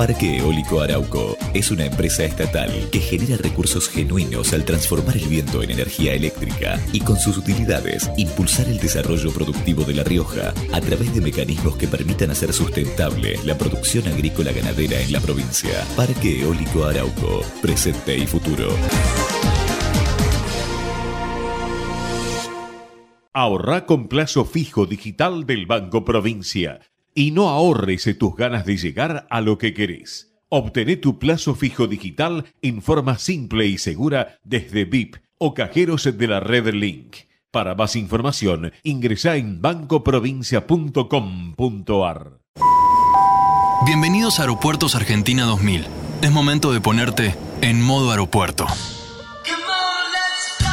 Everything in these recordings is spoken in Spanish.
Parque Eólico Arauco es una empresa estatal que genera recursos genuinos al transformar el viento en energía eléctrica y con sus utilidades impulsar el desarrollo productivo de La Rioja a través de mecanismos que permitan hacer sustentable la producción agrícola ganadera en la provincia. Parque Eólico Arauco, presente y futuro. Ahorra con plazo fijo digital del Banco Provincia y no ahorres tus ganas de llegar a lo que querés. Obtené tu plazo fijo digital en forma simple y segura desde VIP o cajeros de la red Link. Para más información, ingresa en bancoprovincia.com.ar. Bienvenidos a Aeropuertos Argentina 2000. Es momento de ponerte en modo aeropuerto.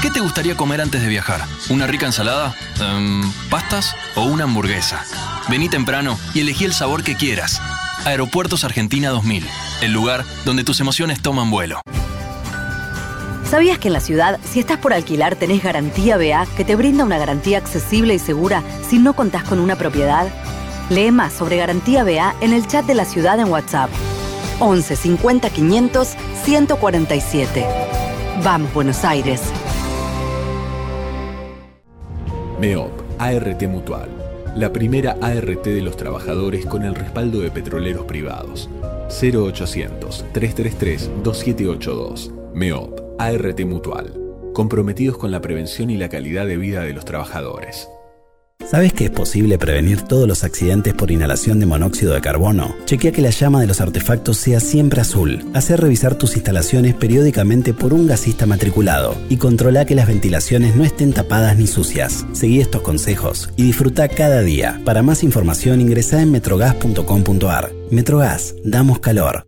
¿Qué te gustaría comer antes de viajar? ¿Una rica ensalada? Em, ¿Pastas? ¿O una hamburguesa? Vení temprano y elegí el sabor que quieras. Aeropuertos Argentina 2000, el lugar donde tus emociones toman vuelo. ¿Sabías que en la ciudad, si estás por alquilar, tenés garantía BA que te brinda una garantía accesible y segura si no contás con una propiedad? Lee más sobre garantía BA en el chat de la ciudad en WhatsApp. 11 50 500 147. Vamos, Buenos Aires. MEOP, ART Mutual. La primera ART de los trabajadores con el respaldo de petroleros privados. 0800-333-2782. MEOP, ART Mutual. Comprometidos con la prevención y la calidad de vida de los trabajadores. ¿Sabes que es posible prevenir todos los accidentes por inhalación de monóxido de carbono? Chequea que la llama de los artefactos sea siempre azul. Hacer revisar tus instalaciones periódicamente por un gasista matriculado y controla que las ventilaciones no estén tapadas ni sucias. Seguí estos consejos y disfruta cada día. Para más información ingresa en metrogas.com.ar. Metrogas, damos calor.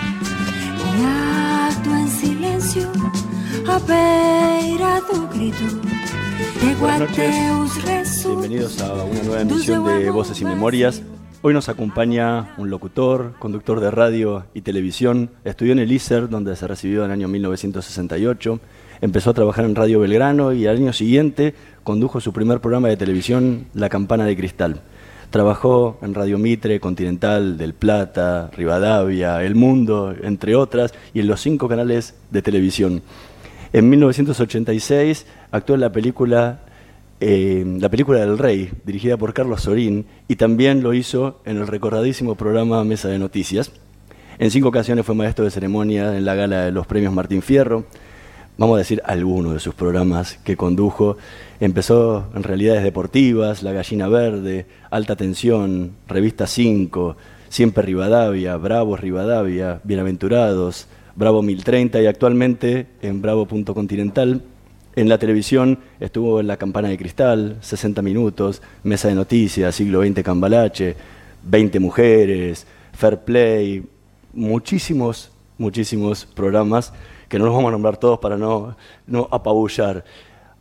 a beira do grito Buenas noches, bienvenidos a una nueva emisión de Voces y Memorias. Hoy nos acompaña un locutor, conductor de radio y televisión. Estudió en el ISER, donde se recibió en el año 1968. Empezó a trabajar en Radio Belgrano y al año siguiente condujo su primer programa de televisión, La Campana de Cristal. Trabajó en Radio Mitre, Continental, Del Plata, Rivadavia, El Mundo, entre otras, y en los cinco canales de televisión. En 1986 actuó en la película eh, La película del Rey, dirigida por Carlos Sorín, y también lo hizo en el recordadísimo programa Mesa de Noticias. En cinco ocasiones fue maestro de ceremonia en la gala de los premios Martín Fierro. Vamos a decir algunos de sus programas que condujo. Empezó en realidades deportivas, La Gallina Verde, Alta Tensión, Revista 5, Siempre Rivadavia, Bravos Rivadavia, Bienaventurados, Bravo 1030 y actualmente en Bravo.continental. En la televisión estuvo en La Campana de Cristal, 60 Minutos, Mesa de Noticias, Siglo XX Cambalache, 20 Mujeres, Fair Play, muchísimos, muchísimos programas que no los vamos a nombrar todos para no, no apabullar.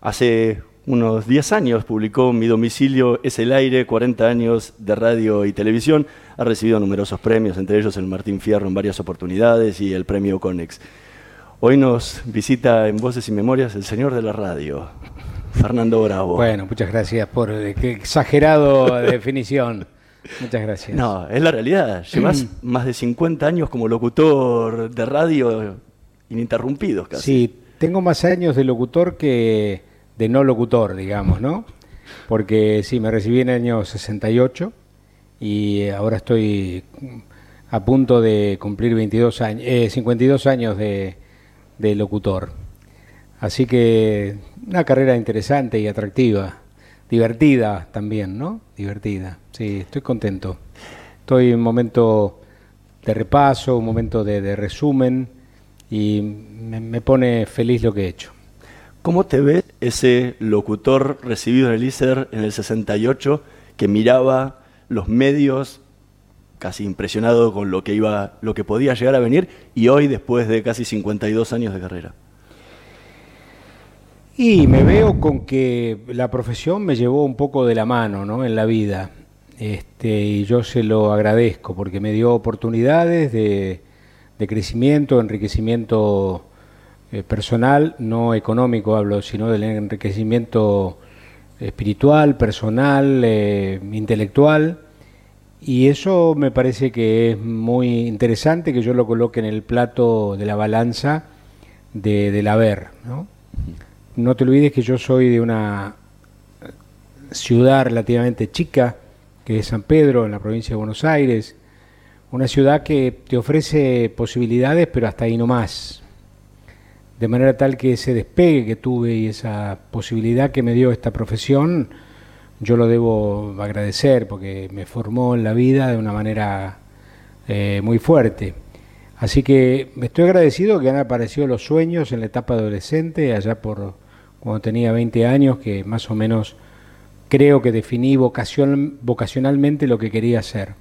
Hace unos 10 años publicó Mi domicilio es el aire, 40 años de radio y televisión. Ha recibido numerosos premios, entre ellos el Martín Fierro en varias oportunidades y el premio Conex. Hoy nos visita en Voces y Memorias el señor de la radio, Fernando Bravo. Bueno, muchas gracias por eh, qué exagerado definición. Muchas gracias. No, es la realidad. Llevas más de 50 años como locutor de radio ininterrumpidos casi. Sí, tengo más años de locutor que de no locutor, digamos, ¿no? Porque sí, me recibí en el año 68 y ahora estoy a punto de cumplir 22 años, eh, 52 años de, de locutor. Así que una carrera interesante y atractiva, divertida también, ¿no? Divertida, sí, estoy contento. Estoy en un momento de repaso, un momento de, de resumen y me, me pone feliz lo que he hecho. ¿Cómo te ves ese locutor recibido en el ISER en el 68 que miraba los medios casi impresionado con lo que iba lo que podía llegar a venir y hoy después de casi 52 años de carrera? Y me veo con que la profesión me llevó un poco de la mano ¿no? en la vida. Este, y yo se lo agradezco porque me dio oportunidades de, de crecimiento, enriquecimiento eh, personal, no económico hablo, sino del enriquecimiento espiritual, personal, eh, intelectual. Y eso me parece que es muy interesante que yo lo coloque en el plato de la balanza de, del haber. ¿no? no te olvides que yo soy de una ciudad relativamente chica, que es San Pedro, en la provincia de Buenos Aires, una ciudad que te ofrece posibilidades, pero hasta ahí no más de manera tal que ese despegue que tuve y esa posibilidad que me dio esta profesión, yo lo debo agradecer porque me formó en la vida de una manera eh, muy fuerte. Así que me estoy agradecido que han aparecido los sueños en la etapa adolescente, allá por cuando tenía 20 años, que más o menos creo que definí vocacionalmente lo que quería hacer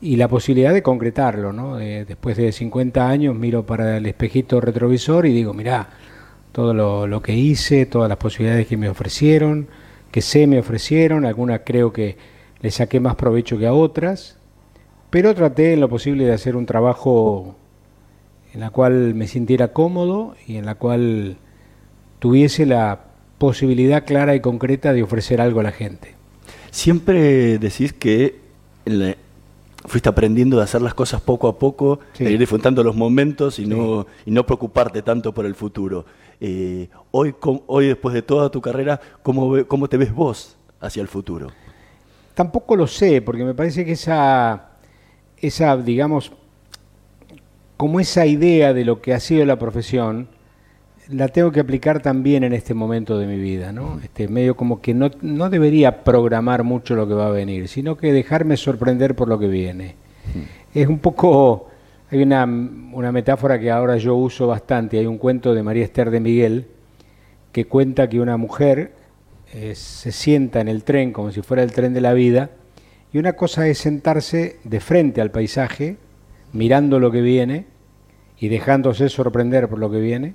y la posibilidad de concretarlo, ¿no? después de 50 años miro para el espejito retrovisor y digo, mirá, todo lo, que hice, todas las posibilidades que me ofrecieron, que se me ofrecieron, algunas creo que le saqué más provecho que a otras, pero traté en lo posible de hacer un trabajo en la cual me sintiera cómodo y en la cual tuviese la posibilidad clara y concreta de ofrecer algo a la gente. Siempre decís que fuiste aprendiendo a hacer las cosas poco a poco, de ir disfrutando los momentos y, no, y no preocuparte tanto por el futuro. Eh, hoy, hoy, después de toda tu carrera, ¿cómo, ¿cómo te ves vos hacia el futuro? Tampoco lo sé, porque me parece que esa, esa, digamos, como esa idea de lo que ha sido la profesión, la tengo que aplicar también en este momento de mi vida, ¿no? Este, medio como que no, no debería programar mucho lo que va a venir, sino que dejarme sorprender por lo que viene. Es un poco, hay una, una metáfora que ahora yo uso bastante, hay un cuento de María Esther de Miguel que cuenta que una mujer eh, se sienta en el tren como si fuera el tren de la vida, y una cosa es sentarse de frente al paisaje, mirando lo que viene y dejándose sorprender por lo que viene,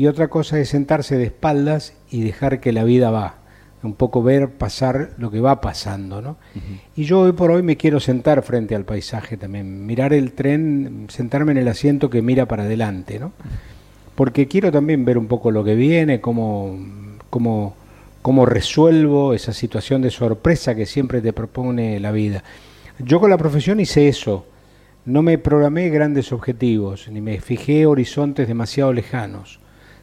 y otra cosa es sentarse de espaldas y dejar que la vida va, un poco ver pasar lo que va pasando, ¿no? Y yo hoy por hoy me quiero sentar frente al paisaje también, mirar el tren, sentarme en el asiento que mira para adelante, ¿no? Porque quiero también ver un poco lo que viene, cómo, cómo, cómo resuelvo esa situación de sorpresa que siempre te propone la vida. Yo con la profesión hice eso, no me programé grandes objetivos, ni me fijé horizontes demasiado lejanos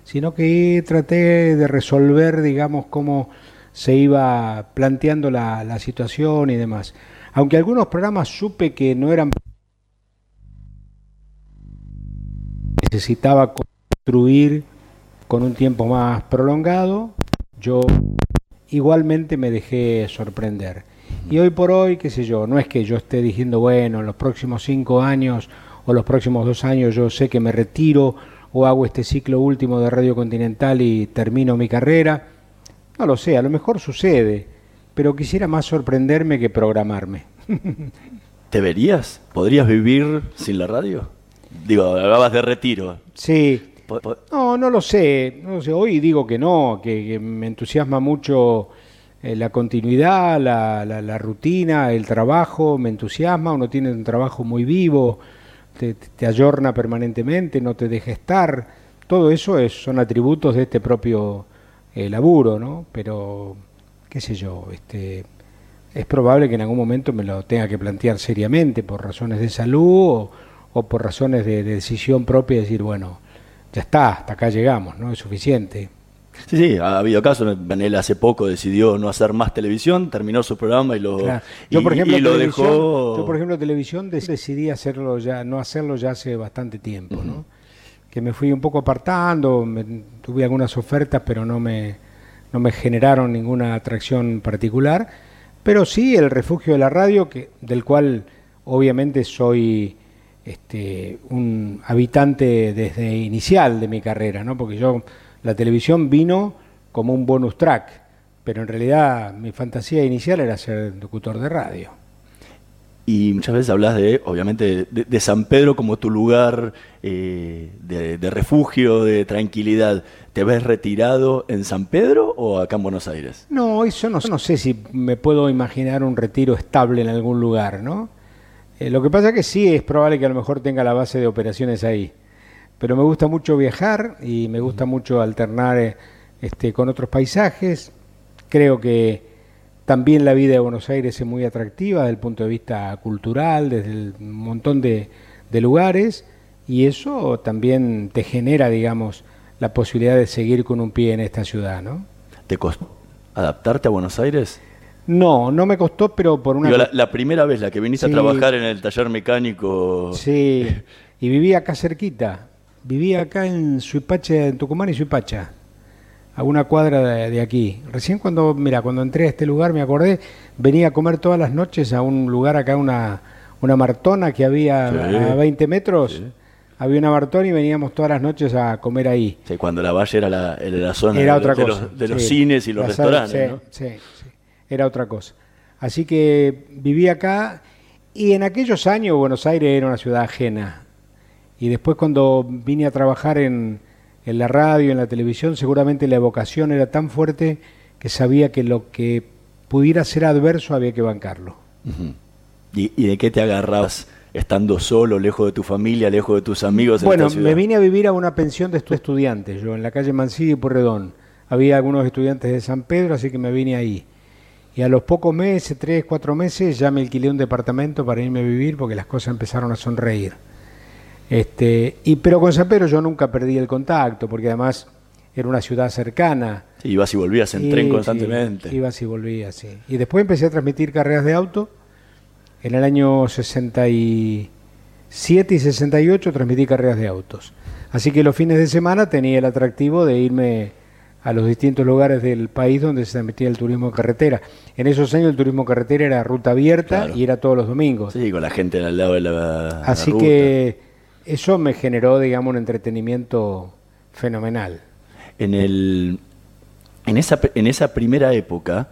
sino que traté de resolver, digamos, cómo se iba planteando la, situación y demás. Aunque algunos programas supe que no eran... Necesitaba construir con un tiempo más prolongado, yo igualmente me dejé sorprender. Y hoy por hoy, qué sé yo, no es que yo esté diciendo, bueno, en los próximos cinco años o los próximos dos años yo sé que me retiro o hago este ciclo último de Radio Continental y termino mi carrera. No lo sé, a lo mejor sucede, pero quisiera más sorprenderme que programarme. ¿Te verías? ¿Podrías vivir sin la radio? Digo, hablabas de retiro. Sí. No, no lo sé. No sé. Hoy digo que no, que, me entusiasma mucho eh, la continuidad, la, la, rutina, el trabajo, me entusiasma. Uno tiene un trabajo muy vivo, te, te ayorna permanentemente, no te deja estar. Todo eso es, son atributos de este propio eh, laburo, ¿no? Pero, qué sé yo, este, es probable que en algún momento me lo tenga que plantear seriamente por razones de salud o, por razones de, de, decisión propia, decir, bueno, ya está, hasta acá llegamos, ¿no? Es suficiente. Sí, sí, ha habido casos. Él hace poco decidió no hacer más televisión, terminó su programa y lo, yo, por ejemplo, lo dejó. Yo, por ejemplo, televisión decidí hacerlo ya, no hacerlo ya hace bastante tiempo, ¿no? Que me fui un poco apartando, tuve algunas ofertas, pero no me, no me generaron ninguna atracción particular. Pero sí el refugio de la radio, que, del cual obviamente soy este, un habitante desde inicial de mi carrera, ¿no? Porque yo La televisión vino como un bonus track, pero en realidad mi fantasía inicial era ser locutor de radio. Y muchas veces hablas de, obviamente, de, San Pedro como tu lugar eh, de, refugio, de tranquilidad. ¿Te ves retirado en San Pedro o acá en Buenos Aires? No, eso no, no sé si me puedo imaginar un retiro estable en algún lugar, ¿no? Eh, lo que pasa es que sí es probable que a lo mejor tenga la base de operaciones ahí. Pero me gusta mucho viajar y me gusta mucho alternar eh, este, con otros paisajes. Creo que también la vida de Buenos Aires es muy atractiva desde el punto de vista cultural, desde un montón de, lugares, y eso también te genera, digamos, la posibilidad de seguir con un pie en esta ciudad, ¿no? ¿Te costó adaptarte a Buenos Aires? No, no me costó, pero por una... la, primera vez, la que viniste a trabajar en el taller mecánico... Sí, y vivía acá cerquita. Vivía acá en Suipacha, en Tucumán y Suipacha a una cuadra de, aquí. Recién cuando, mira, cuando entré a este lugar me acordé, venía a comer todas las noches a un lugar acá, una, una martona que había a 20 metros. Había una martona y veníamos todas las noches a comer ahí. Sí, cuando la valle era la, zona era de, otra cosa. Los, de los, cines y los restaurantes. Sí, sí, era otra cosa. Así que viví acá y en aquellos años Buenos Aires era una ciudad ajena. Y después cuando vine a trabajar en, en la radio, en la televisión, seguramente la evocación era tan fuerte que sabía que lo que pudiera ser adverso había que bancarlo. ¿Y, de qué te agarrabas estando solo, lejos de tu familia, lejos de tus amigos? Bueno, me vine a vivir a una pensión de estudiantes, yo en la calle Mancilla y Porredón. Había algunos estudiantes de San Pedro, así que me vine ahí. Y a los pocos meses, tres, cuatro meses, ya me alquilé un departamento para irme a vivir porque las cosas empezaron a sonreír. Este, y, pero con San Pedro yo nunca perdí el contacto, porque además era una ciudad cercana. Sí, ibas y volvías en tren constantemente. ibas y volvías, sí. Y después empecé a transmitir carreras de auto. En el año 67 y 68 transmití carreras de autos. Así que los fines de semana tenía el atractivo de irme a los distintos lugares del país donde se transmitía el turismo de carretera. En esos años el turismo de carretera era ruta abierta y era todos los domingos. Sí, con la gente al lado de la Así que eso me generó, digamos, un entretenimiento fenomenal. En, el, en, esa, en esa primera época,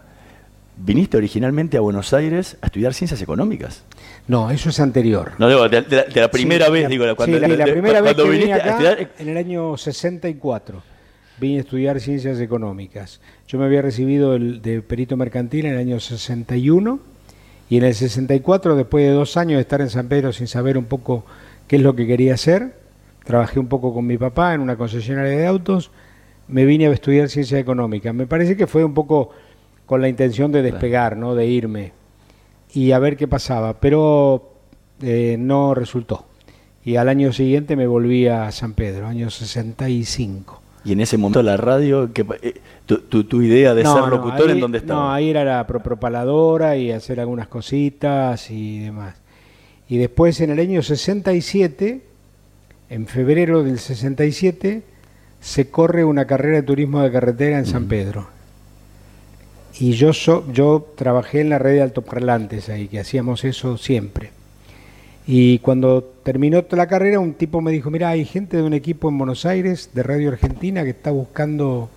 viniste originalmente a Buenos Aires a estudiar ciencias económicas. No, eso es anterior. No, digo, de, la primera vez, digo, cuando, sí, la, primera vez que viniste acá, a estudiar... en el año 64, vine a estudiar ciencias económicas. Yo me había recibido el, de perito mercantil en el año 61 y en el 64, después de dos años de estar en San Pedro sin saber un poco qué es lo que quería hacer. Trabajé un poco con mi papá en una concesionaria de autos. Me vine a estudiar ciencia económica. Me parece que fue un poco con la intención de despegar, ¿no? de irme y a ver qué pasaba, pero eh, no resultó. Y al año siguiente me volví a San Pedro, año 65. Y en ese momento la radio, que, eh, tu, idea de ser locutor, ¿en dónde estaba? No, ahí era la propaladora y hacer algunas cositas y demás. Y después en el año 67, en febrero del 67, se corre una carrera de turismo de carretera en San Pedro. Y yo, yo trabajé en la red de altoparlantes ahí, que hacíamos eso siempre. Y cuando terminó la carrera, un tipo me dijo, mira, hay gente de un equipo en Buenos Aires, de Radio Argentina, que está buscando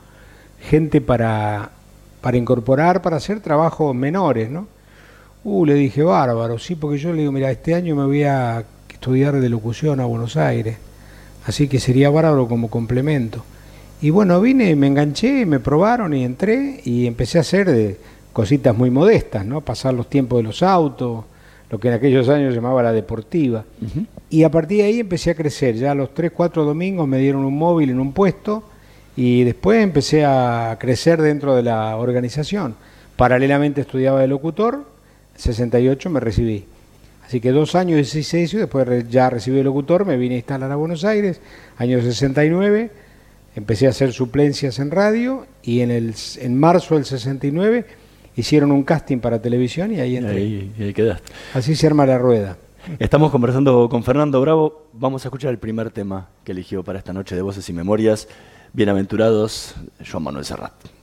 gente para, para incorporar, para hacer trabajos menores, ¿no? Uh, le dije, bárbaro, sí, porque yo le digo, mira, este año me voy a estudiar de locución a Buenos Aires, así que sería bárbaro como complemento. Y bueno, vine, me enganché, me probaron y entré y empecé a hacer de cositas muy modestas, ¿no? Pasar los tiempos de los autos, lo que en aquellos años llamaba la deportiva. Y a partir de ahí empecé a crecer. Ya los tres, cuatro domingos me dieron un móvil en un puesto y después empecé a crecer dentro de la organización. Paralelamente estudiaba de locutor 68 me recibí. Así que dos años y seis años, después ya recibí el locutor, me vine a instalar a Buenos Aires, año 69, empecé a hacer suplencias en radio y en, el, en marzo del 69 hicieron un casting para televisión y ahí entré. Y ahí, quedaste. Así se arma la rueda. Estamos conversando con Fernando Bravo. Vamos a escuchar el primer tema que eligió para esta noche de Voces y Memorias. Bienaventurados, Joan Manuel Serrat.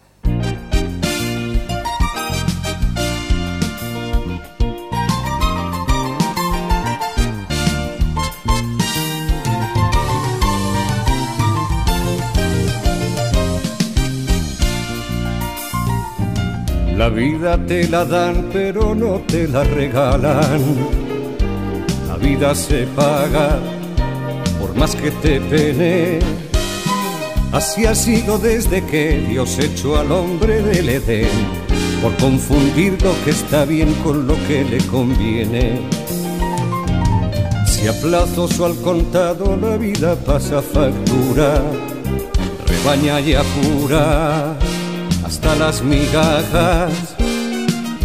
La vida te la dan pero no te la regalan. La vida se paga por más que te pene. Así ha sido desde que Dios echó al hombre del Edén, por confundir lo que está bien con lo que le conviene. Si a plazos o al contado la vida pasa factura, rebaña y apura hasta las migajas,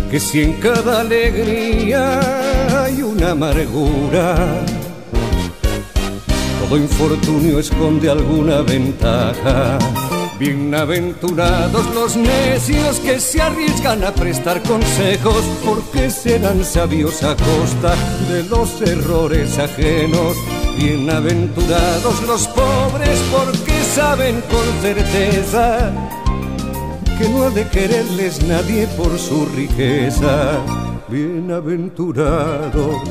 que si en cada alegría hay una amargura, todo infortunio esconde alguna ventaja. Bienaventurados los necios que se arriesgan a prestar consejos, porque serán sabios a costa de los errores ajenos. Bienaventurados los pobres porque saben con certeza que no ha de quererles nadie por su riqueza. Bienaventurados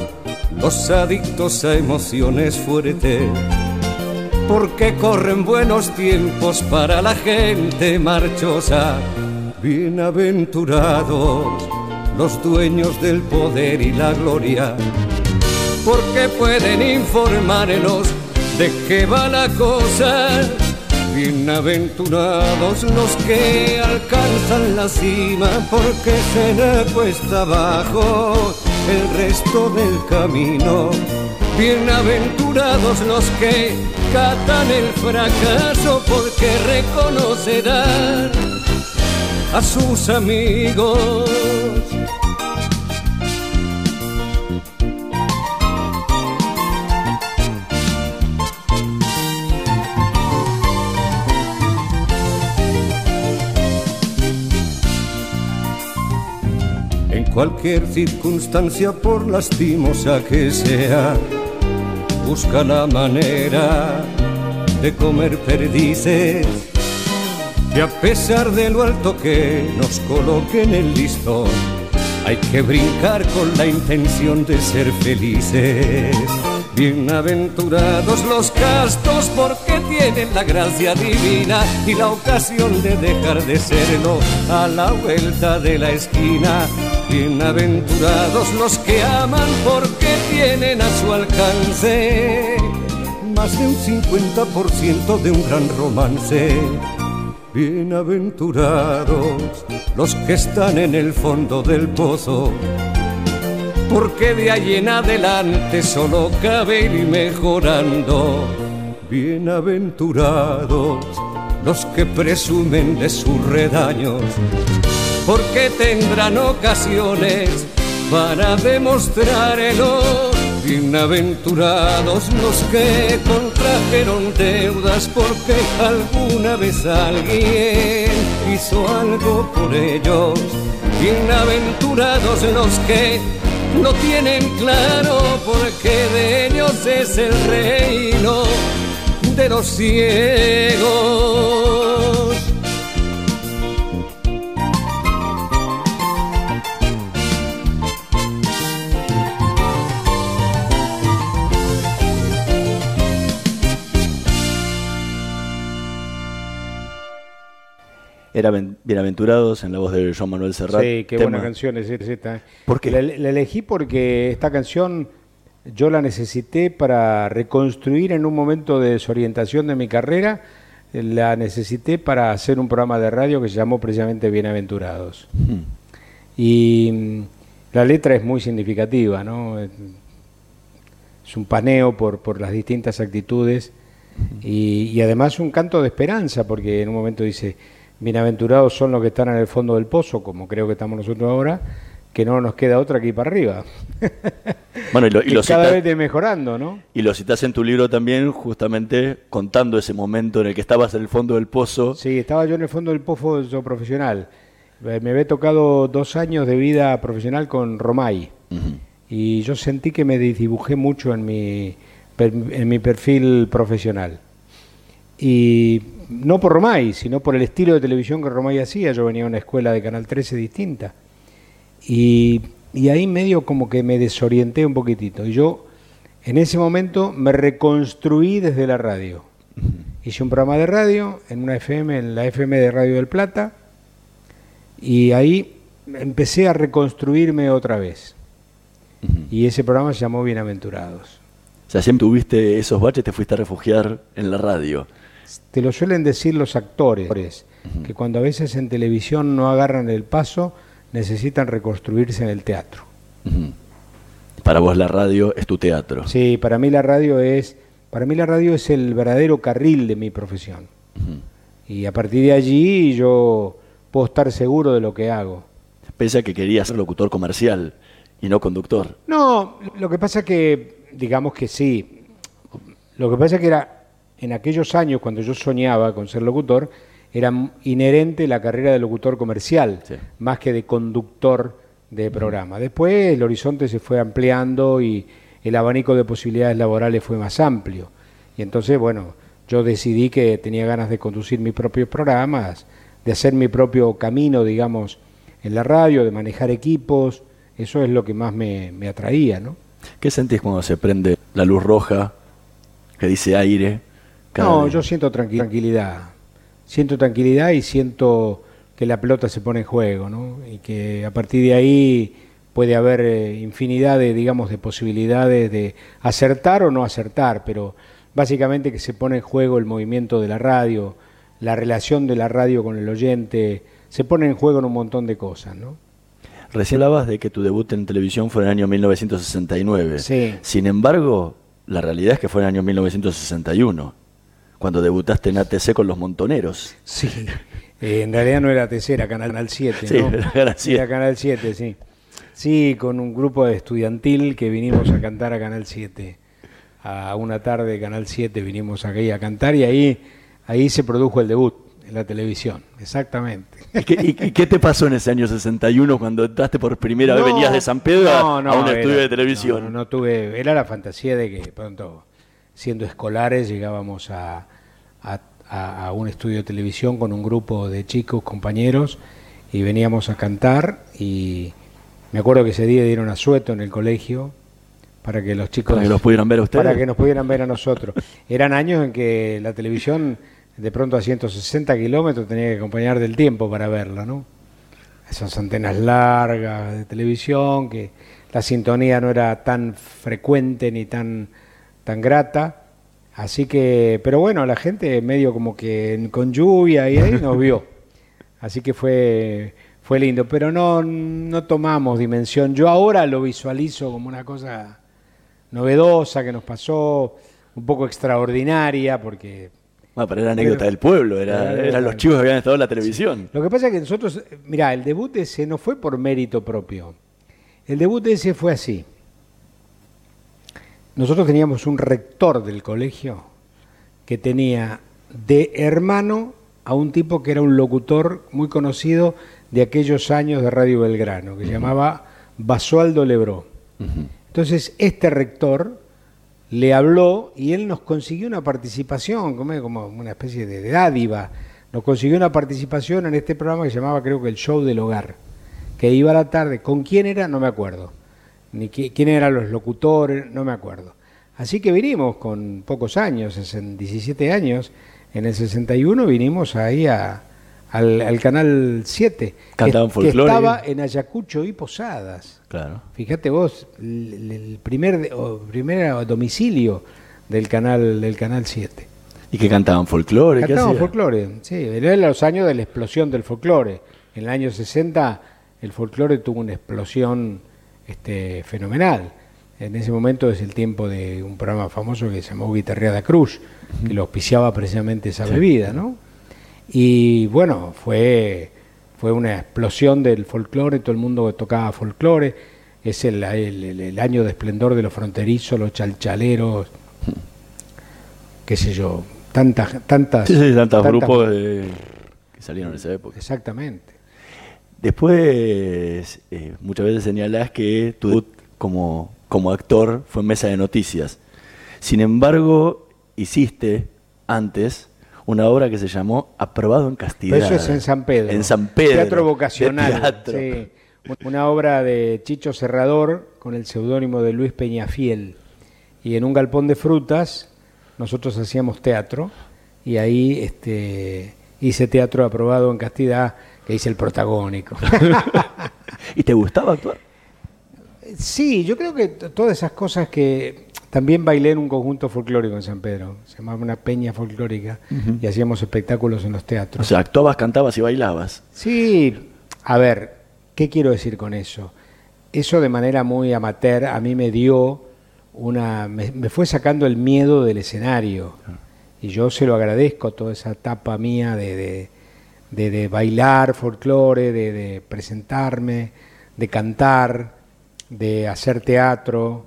los adictos a emociones fuertes, porque corren buenos tiempos para la gente marchosa. Bienaventurados los dueños del poder y la gloria, porque pueden informarnos de qué va la cosa Bienaventurados los que alcanzan la cima porque se le cuesta abajo el resto del camino. Bienaventurados los que catan el fracaso porque reconocerán a sus amigos. Cualquier circunstancia por lastimosa que sea, busca la manera de comer perdices. Y a pesar de lo alto que nos coloquen el listón, hay que brincar con la intención de ser felices. Bienaventurados los castos porque tienen la gracia divina y la ocasión de dejar de serlo a la vuelta de la esquina. Bienaventurados los que aman porque tienen a su alcance más de un 50% de un gran romance. Bienaventurados los que están en el fondo del pozo, porque de ahí en adelante solo cabe ir mejorando. Bienaventurados los que presumen de sus redaños porque tendrán ocasiones para demostrarlo. Bienaventurados los que contrajeron deudas porque alguna vez alguien hizo algo por ellos. Bienaventurados los que no tienen claro porque de ellos es el reino de los ciegos. Era Bienaventurados en la voz de Joan Manuel Serrat. Sí, qué buena canción es esta. ¿Por qué? La, elegí porque esta canción yo la necesité para reconstruir en un momento de desorientación de mi carrera. La necesité para hacer un programa de radio que se llamó precisamente Bienaventurados. Hmm. Y mm, la letra es muy significativa, ¿no? Es un paneo por, por las distintas actitudes hmm. y, y además un canto de esperanza, porque en un momento dice bienaventurados son los que están en el fondo del pozo, como creo que estamos nosotros ahora, que no nos queda otra que ir para arriba. Bueno, y, lo, cada vez mejorando, ¿no? Y lo citas en tu libro también, justamente contando ese momento en el que estabas en el fondo del pozo. Sí, estaba yo en el fondo del pozo yo profesional. Eh, me había tocado dos años de vida profesional con Romay. Y yo sentí que me dibujé mucho en mi, en mi perfil profesional. Y no por Romay, sino por el estilo de televisión que Romay hacía. Yo venía a una escuela de Canal 13 distinta. Y, ahí medio como que me desorienté un poquitito. Y yo en ese momento me reconstruí desde la radio. Hice un programa de radio en una FM, en la FM de Radio del Plata. Y ahí empecé a reconstruirme otra vez. Y ese programa se llamó Bienaventurados. O sea, siempre tuviste esos baches, te fuiste a refugiar en la radio. Te lo suelen decir los actores, que cuando a veces en televisión no agarran el paso, necesitan reconstruirse en el teatro. Para vos la radio es tu teatro. Sí, para mí la radio es, para mí la radio es el verdadero carril de mi profesión. Y a partir de allí yo puedo estar seguro de lo que hago. Pese a que quería ser locutor comercial y no conductor. No, lo que pasa que, digamos que sí. Lo que pasa es que era, en aquellos años cuando yo soñaba con ser locutor, era inherente la carrera de locutor comercial, más que de conductor de programa. Después el horizonte se fue ampliando y el abanico de posibilidades laborales fue más amplio. Y entonces, bueno, yo decidí que tenía ganas de conducir mis propios programas, de hacer mi propio camino, digamos, en la radio, de manejar equipos. Eso es lo que más me, atraía, ¿no? ¿Qué sentís cuando se prende la luz roja que dice aire? No, yo siento tranquilidad. Siento tranquilidad y siento que la pelota se pone en juego, ¿no? Y que a partir de ahí puede haber eh, infinidad de, digamos, de posibilidades de acertar o no acertar, pero básicamente que se pone en juego el movimiento de la radio, la relación de la radio con el oyente, se pone en juego en un montón de cosas, ¿no? Recién hablabas de que tu debut en televisión fue en el año 1969. Sí. Sin embargo, la realidad es que fue en el año 1961, cuando debutaste en ATC con los Montoneros. Sí. Eh, en realidad no era TC, era Canal 7, sí, Era, era Canal 7, sí. Sí, con un grupo de estudiantil que vinimos a cantar a Canal 7. A una tarde de Canal 7 vinimos aquí a cantar y ahí, ahí se produjo el debut en la televisión, exactamente. ¿Y qué, te pasó en ese año 61 cuando entraste por primera vez, venías de San Pedro a un estudio de televisión? No, no, tuve, era la fantasía de que pronto, siendo escolares, llegábamos a, a a, un estudio de televisión con un grupo de chicos, compañeros, y veníamos a cantar y me acuerdo que ese día dieron asueto en el colegio para que los chicos... Para que los pudieran ver a ustedes. Para que nos pudieran ver a nosotros. Eran años en que la televisión de pronto a 160 kilómetros tenía que acompañar del tiempo para verla, ¿no? Esas antenas largas de televisión, que la sintonía no era tan frecuente ni tan, tan grata Así que, pero bueno, la gente medio como que con lluvia y ahí nos vio. Así que fue, fue lindo, pero no, no tomamos dimensión. Yo ahora lo visualizo como una cosa novedosa que nos pasó, un poco extraordinaria, porque... Bueno, pero era anécdota del pueblo, era, eran los chicos que habían estado en la televisión. Lo que pasa es que nosotros, mira, el debut ese no fue por mérito propio. El debut ese fue así. Nosotros teníamos un rector del colegio que tenía de hermano a un tipo que era un locutor muy conocido de aquellos años de Radio Belgrano, que se llamaba Basualdo Lebró. Entonces, este rector le habló y él nos consiguió una participación, como una especie de dádiva, nos consiguió una participación en este programa que se llamaba creo que el Show del Hogar, que iba a la tarde. ¿Con quién era? No me acuerdo ni quién eran los locutores, no me acuerdo. Así que vinimos con pocos años, en 17 años, en el 61 vinimos ahí a, al, Canal 7, que, que, estaba en Ayacucho y Posadas. Claro. Fíjate vos, el, primer, primer domicilio del canal, del canal 7. ¿Y que cantaban folclore? Cantaban folclore, sí, eran los años de la explosión del folclore. En el año 60 el folclore tuvo una explosión este, fenomenal. En ese momento es el tiempo de un programa famoso que se llamó Guitarreada Cruz, que lo auspiciaba precisamente esa bebida, ¿no? Y bueno, fue, fue una explosión del folclore, todo el mundo tocaba folclore, es el, el, año de esplendor de los fronterizos, los chalchaleros, qué sé yo, tantas... tantas sí, tantos grupos que salieron en esa época. Exactamente. Después, eh, muchas veces señalas que tu como, como actor fue en Mesa de Noticias. Sin embargo, hiciste antes una obra que se llamó Aprobado en Castilla. Eso es en San Pedro. En San Pedro. Teatro vocacional. Sí. Una obra de Chicho Serrador con el seudónimo de Luis Peñafiel. Y en un galpón de frutas nosotros hacíamos teatro y ahí este, hice teatro aprobado en castidad que hice el protagónico. ¿Y te gustaba actuar? Sí, yo creo que todas esas cosas que también bailé en un conjunto folclórico en San Pedro, se llamaba una peña folclórica y hacíamos espectáculos en los teatros. O sea, actuabas, cantabas y bailabas. Sí, a ver, ¿qué quiero decir con eso? Eso de manera muy amateur a mí me dio una, me, fue sacando el miedo del escenario y yo se lo agradezco toda esa etapa mía de, de, bailar folclore, de presentarme, de cantar de hacer teatro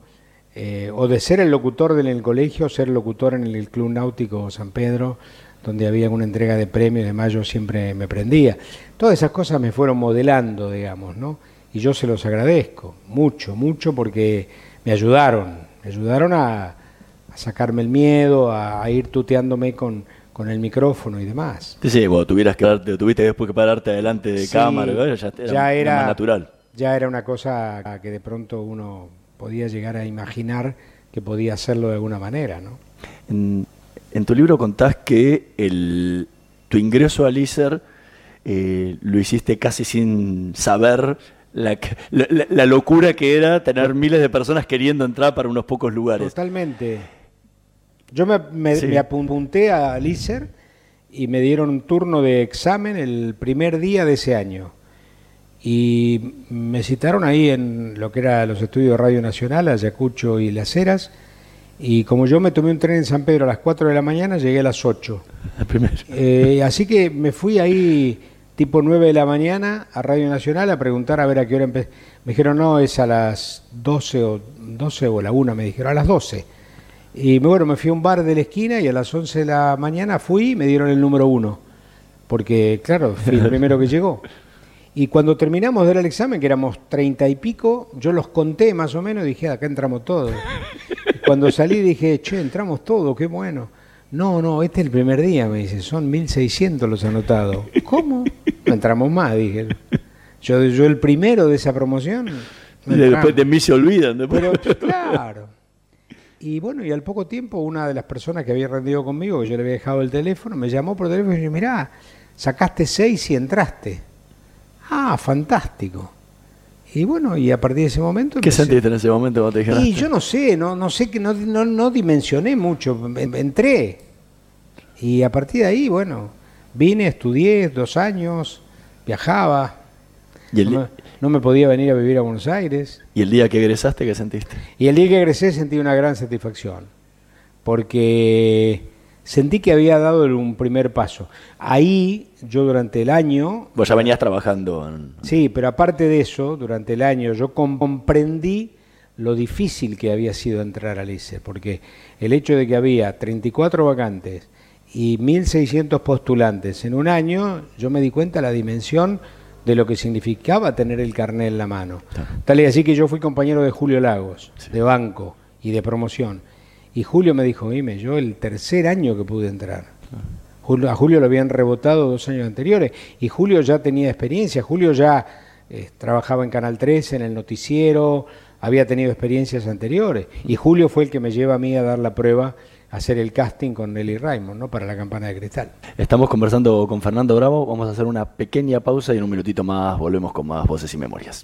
eh, o de ser el locutor del colegio, ser locutor en el Club Náutico San Pedro, donde había una entrega de premios, de mayo siempre me prendía. Todas esas cosas me fueron modelando, digamos, ¿no? Y yo se los agradezco, mucho, mucho, porque me ayudaron, me ayudaron a, sacarme el miedo, a, ir tuteándome con, con el micrófono y demás. Sí, sí, cuando tuvieras que tuviste después que pararte delante de cámara, ya, ya era, más natural ya era una cosa que de pronto uno podía llegar a imaginar que podía hacerlo de alguna manera. ¿no? En, tu libro contás que el, tu ingreso al ISER eh, lo hiciste casi sin saber la, la, locura que era tener miles de personas queriendo entrar para unos pocos lugares. Totalmente. Yo me, me apunté al ISER y me dieron un turno de examen el primer día de ese año y me citaron ahí en lo que era los estudios de Radio Nacional, Ayacucho y Las Heras, y como yo me tomé un tren en San Pedro a las 4 de la mañana, llegué a las 8. Eh, así que me fui ahí tipo 9 de la mañana a Radio Nacional a preguntar a ver a qué hora empecé. Me dijeron, no, es a las 12 o, 12 o la 1, me dijeron, a las 12. Y bueno, me fui a un bar de la esquina y a las 11 de la mañana fui y me dieron el número 1. Porque, claro, fui el primero que llegó. Y cuando terminamos de dar el examen, que éramos treinta y pico, yo los conté más o menos y dije, acá entramos todos. cuando salí dije, che, entramos todos, qué bueno. No, no, este es el primer día, me dice, son 1600 los anotados. ¿Cómo? No entramos más, dije. Yo, yo el primero de esa promoción. y después de mí se olvidan. Pero, claro. Y bueno, y al poco tiempo una de las personas que había rendido conmigo, que yo le había dejado el teléfono, me llamó por teléfono y me dijo, mirá, sacaste seis y entraste. Ah, fantástico. Y bueno, y a partir de ese momento... ¿Qué sentiste en ese momento cuando te dijeron? Y yo no sé, no, no sé, que no, no, dimensioné mucho, entré. Y a partir de ahí, bueno, vine, estudié dos años, viajaba. ¿Y no, no, me podía venir a vivir a Buenos Aires. ¿Y el día que egresaste, qué sentiste? Y el día que egresé sentí una gran satisfacción, porque sentí que había dado un primer paso. Ahí yo durante el año... Vos ya venías trabajando. Sí, pero aparte de eso, durante el año yo comprendí lo difícil que había sido entrar al ICE, porque el hecho de que había 34 vacantes y 1.600 postulantes en un año, yo me di cuenta de la dimensión de lo que significaba tener el carnet en la mano. Tal y así que yo fui compañero de Julio Lagos, de banco y de promoción y Julio me dijo, dime, yo el tercer año que pude entrar. a Julio lo habían rebotado dos años anteriores y Julio ya tenía experiencia. Julio ya eh, trabajaba en Canal 13, en el noticiero, había tenido experiencias anteriores. Y Julio fue el que me lleva a mí a dar la prueba, hacer el casting con Nelly Raymond, ¿no? Para la campana de cristal. Estamos conversando con Fernando Bravo, vamos a hacer una pequeña pausa y en un minutito más volvemos con más voces y memorias.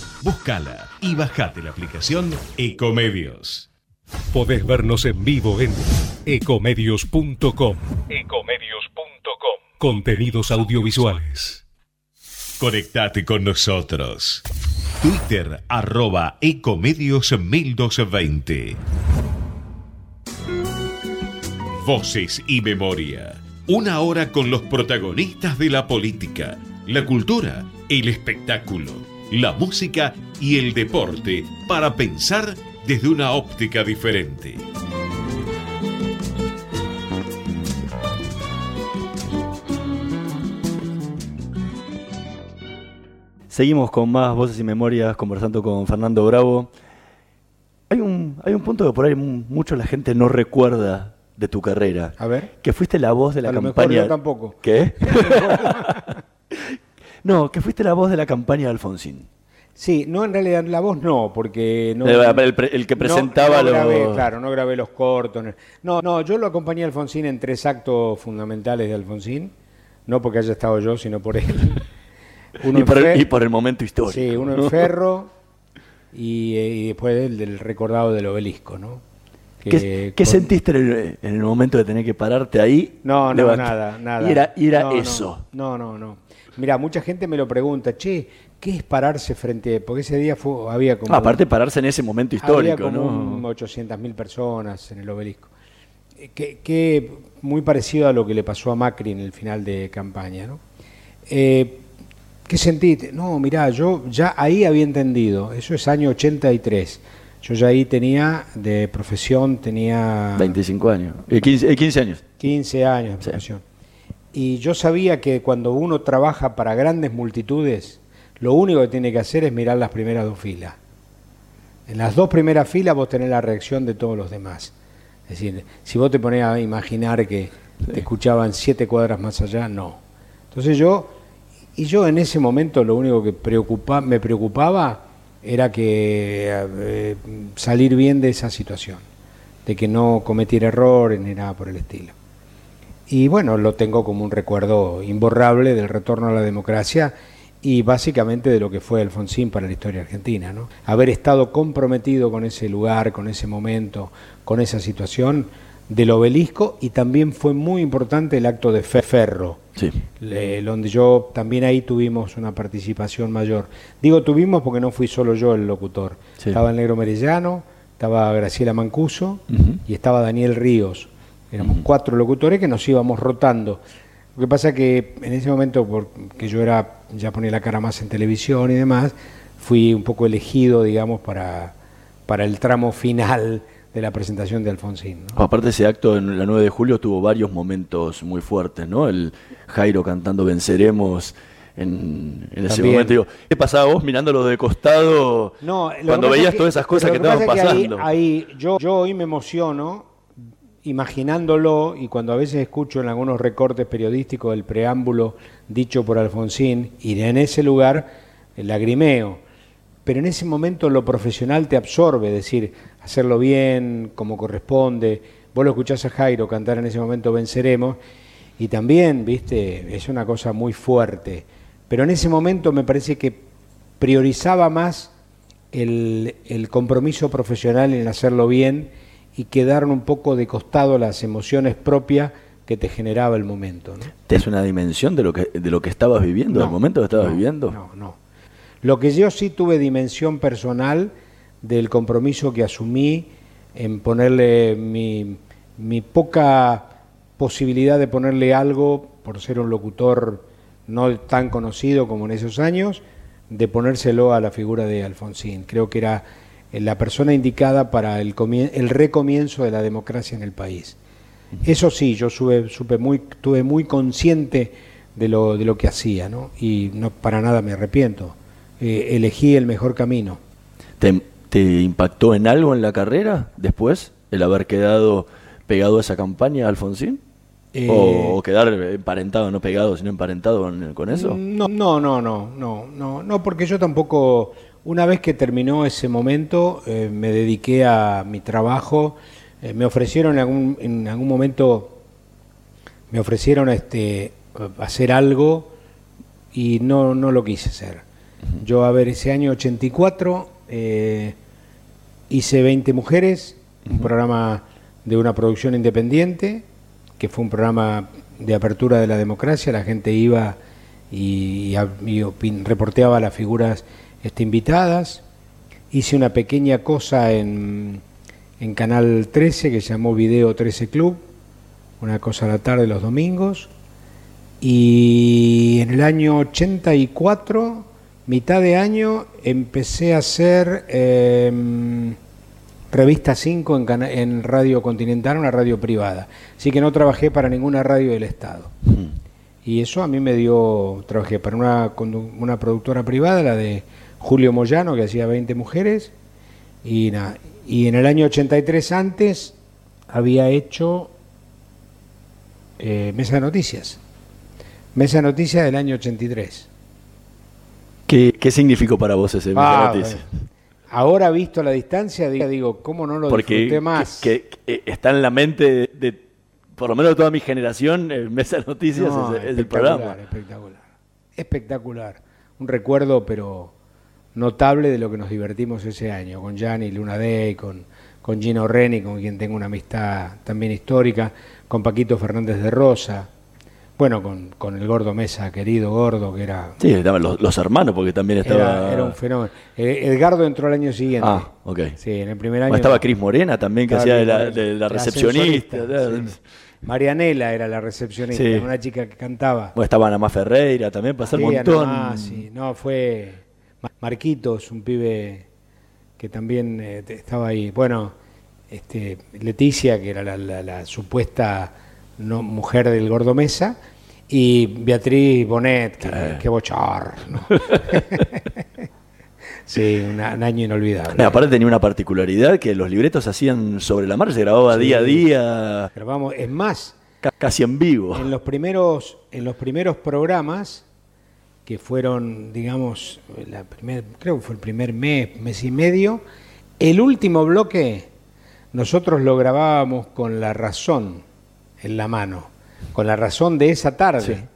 Búscala y bajate la aplicación Ecomedios. Podés vernos en vivo en ecomedios.com. Ecomedios.com. Contenidos audiovisuales. Conectate con nosotros. Twitter arroba Ecomedios 1220. Voces y memoria. Una hora con los protagonistas de la política, la cultura, el espectáculo, la música y el deporte para pensar desde una óptica diferente. Seguimos con más voces y memorias, conversando con Fernando Bravo. Hay un, hay un punto que por ahí mucho la gente no recuerda de tu carrera. A ver. Que fuiste la voz de la A lo campaña. mejor yo tampoco. ¿Qué? no, que fuiste la voz de la campaña de Alfonsín. Sí, no, en realidad la voz no, porque no. El, el el que no- presentaba no los. grabé, claro, no grabé los cortos. No, no, yo lo acompañé a Alfonsín en tres actos fundamentales de Alfonsín. No porque haya estado yo, sino por él. Uno y, por el, y por el momento histórico. Sí, uno ¿no? en Ferro y, eh, y después el del recordado del obelisco, ¿no? ¿Qué, Que qué con- sentiste en el, en el momento de tener que pararte ahí? No, no, nada, nada. Y era, y era No, no, eso. No, no, no. Mira, mucha gente me lo pregunta, che, ¿qué es pararse frente? Porque ese día fue, había como. Ah, aparte pararse en ese momento había histórico, como ¿no? 800.000 personas en el obelisco. Eh, Que, que muy parecido a lo que le pasó a Macri en el final de campaña, ¿no? Eh, ¿Qué sentiste? No, mirá, yo ya ahí había entendido, eso es año 83. Yo ya ahí tenía de profesión, tenía 25 años. Eh, 15, eh, 15 años. 15 años de profesión. Y yo sabía que cuando uno trabaja para grandes multitudes, lo único que tiene que hacer es mirar las primeras dos filas. En las dos primeras filas vos tenés la reacción de todos los demás. Es decir, si vos te ponés a imaginar que te escuchaban siete cuadras más allá, no. Entonces yo, y yo en ese momento lo único que preocupa, me preocupaba era que eh, salir bien de esa situación, de que no cometiera errores ni nada por el estilo. Y bueno, lo tengo como un recuerdo imborrable del retorno a la democracia y básicamente de lo que fue Alfonsín para la historia argentina. ¿no? Haber estado comprometido con ese lugar, con ese momento, con esa situación del obelisco y también fue muy importante el acto de Fe- Ferro, Sí. le- donde yo también ahí tuvimos una participación mayor. Digo tuvimos porque no fui solo yo el locutor. Sí. Estaba el Negro Merellano, estaba Graciela Mancuso y estaba Daniel Ríos. Éramos cuatro locutores que nos íbamos rotando. Lo que pasa que en ese momento, porque yo era ya ponía la cara más en televisión y demás, fui un poco elegido, digamos, para, para el tramo final de la presentación de Alfonsín. ¿no? Aparte ese acto en la 9 de julio tuvo varios momentos muy fuertes, ¿no? El Jairo cantando Venceremos en, en ese También. momento. Digo, ¿Qué pasaba vos mirándolo de costado No, que cuando veías es todas esas cosas que, estaban pasa es ahí- pasando? Ahí, yo, yo hoy me emociono imaginándolo y cuando a veces escucho en algunos recortes periodísticos el preámbulo dicho por Alfonsín y en ese lugar el lagrimeo. Pero en ese momento lo profesional te absorbe, es decir, hacerlo bien, como corresponde. Vos lo escuchás a Jairo cantar en ese momento Venceremos y también, viste, es una cosa muy fuerte. Pero en ese momento me parece que priorizaba más el compromiso profesional en hacerlo bien y quedaron un poco de costado las emociones propias que te generaba el momento. ¿no? ¿Te es una dimensión de lo que, de lo que estabas viviendo, No, del momento que estabas no, viviendo? No, no. Lo que yo sí tuve dimensión personal del compromiso que asumí en ponerle mi, mi poca posibilidad de ponerle algo por ser un locutor no tan conocido como en esos años, de ponérselo a la figura de Alfonsín. Creo que era la persona indicada para el, comien- el recomienzo de la democracia en el país. Eso sí, yo supe, supe muy, estuve muy consciente de lo, de lo que hacía, ¿no? Y no para nada me arrepiento. Eh, elegí el mejor camino. ¿Te, te impactó en algo en la carrera después el haber quedado pegado a esa campaña, Alfonsín? Eh, ¿O, o quedar emparentado, no pegado, sino emparentado con, con eso? No, no, no, no, no, no, porque yo tampoco, una vez que terminó ese momento, eh, me dediqué a mi trabajo. Eh, me ofrecieron en algún, en algún momento, me ofrecieron este, hacer algo y no, no lo quise hacer. Yo, a ver, ese año 84 eh, hice 20 mujeres, un programa de una producción independiente, que fue un programa de apertura de la democracia, la gente iba y, reporteaba las figuras este, invitadas. Hice una pequeña cosa en, en Canal 13 que se llamó Video 13 Club, una cosa a la tarde los domingos. Y en el año 84, mitad de año, empecé a hacer em, Revista 5 en, en, Radio Continental, una radio privada. Así que no trabajé para ninguna radio del Estado. Mm. Y eso a mí me dio, trabajé para una, una productora privada, la de Julio Moyano, que hacía 20 mujeres, y, y en el año 83 antes había hecho eh, Mesa de Noticias. Mesa de Noticias del año 83. ¿Qué, qué significó para vos ese Mesa de ah, Noticias? Ahora visto la distancia, digo, ¿cómo no lo Porque disfruté más? Que, está en la mente de, por lo menos de toda mi generación, el Mesa de Noticias es, el programa. Espectacular, espectacular. Un recuerdo, pero notable de lo que nos divertimos ese año, con Gianni Luna Day, con, con Gino Reni, con quien tengo una amistad también histórica, con Paquito Fernández de Rosa, bueno, con, con, el gordo Mesa, querido gordo, que era... Sí, estaban los, hermanos, porque también estaba... Era, un fenómeno. Eh, Edgardo entró el año siguiente. Ah, ok. Sí, en el primer año... estaba Cris Morena también, que hacía de la, recepcionista. Marianela era la recepcionista, una chica que cantaba. Bueno, estaba Ana Ferreira también, pasó un montón. sí. No, fue Marquitos, un pibe que también eh, estaba ahí. Bueno, este, Leticia, que era la, la supuesta no, mujer del gordo Mesa y Beatriz Bonet, que, eh. bochar. sí, un, año inolvidable. aparte tenía una particularidad que los libretos se hacían sobre la marcha, se grababa día a día. Grabamos, es más, casi en vivo. En los primeros, en los primeros programas que fueron, digamos, la primer, creo que fue el primer mes, mes y medio, el último bloque nosotros lo grabábamos con la razón en la mano con la razón de esa tarde.